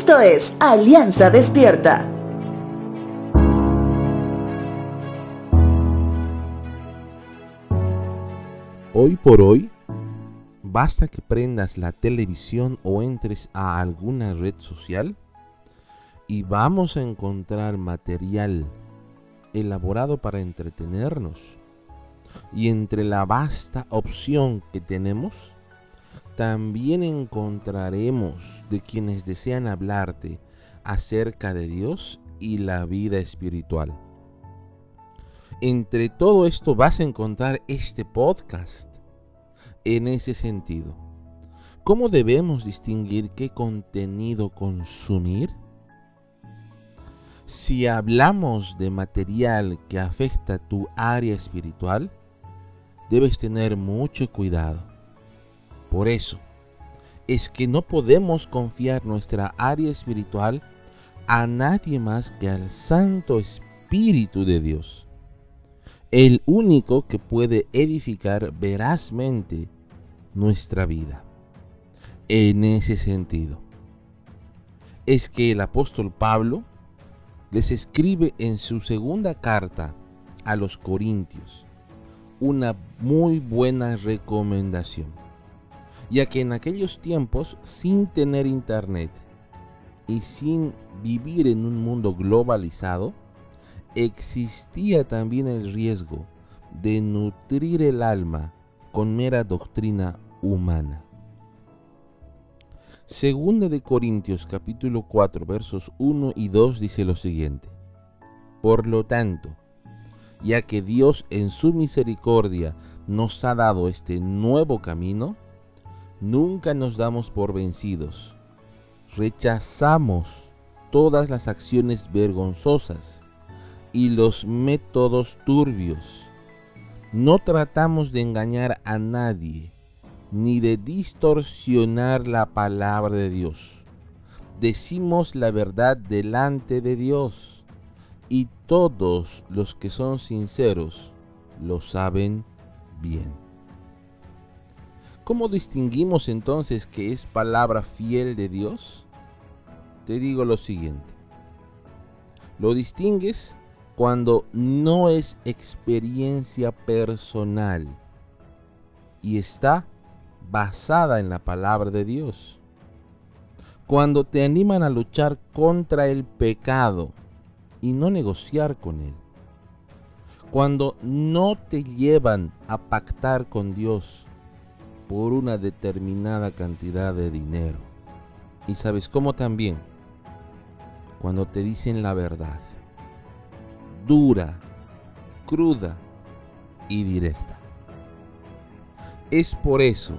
Esto es Alianza Despierta. Hoy por hoy, basta que prendas la televisión o entres a alguna red social y vamos a encontrar material elaborado para entretenernos. Y entre la vasta opción que tenemos, también encontraremos de quienes desean hablarte acerca de Dios y la vida espiritual. Entre todo esto vas a encontrar este podcast en ese sentido. ¿Cómo debemos distinguir qué contenido consumir? Si hablamos de material que afecta tu área espiritual, debes tener mucho cuidado. Por eso, es que no podemos confiar nuestra área espiritual a nadie más que al Santo Espíritu de Dios el único que puede edificar verazmente nuestra vida. En ese sentido, es que el apóstol Pablo les escribe en su segunda carta a los Corintios una muy buena recomendación, ya que en aquellos tiempos, sin tener internet y sin vivir en un mundo globalizado, existía también el riesgo de nutrir el alma con mera doctrina humana. Segunda de Corintios capítulo 4 versos 1 y 2 dice lo siguiente. Por lo tanto, ya que Dios en su misericordia nos ha dado este nuevo camino, nunca nos damos por vencidos. Rechazamos todas las acciones vergonzosas y los métodos turbios. No tratamos de engañar a nadie, ni de distorsionar la palabra de Dios. Decimos la verdad delante de Dios, y todos los que son sinceros lo saben bien. ¿Cómo distinguimos entonces que es palabra fiel de Dios? Te digo lo siguiente. Lo distingues cuando no es experiencia personal y está basada en la palabra de Dios. Cuando te animan a luchar contra el pecado y no negociar con él. Cuando no te llevan a pactar con Dios por una determinada cantidad de dinero. Y sabes cómo también, cuando te dicen la verdad dura, cruda y directa. Es por eso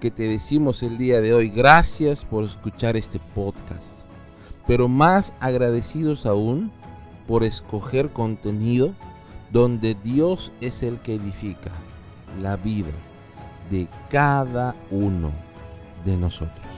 que te decimos el día de hoy gracias por escuchar este podcast, pero más agradecidos aún por escoger contenido donde Dios es el que edifica la vida de cada uno de nosotros.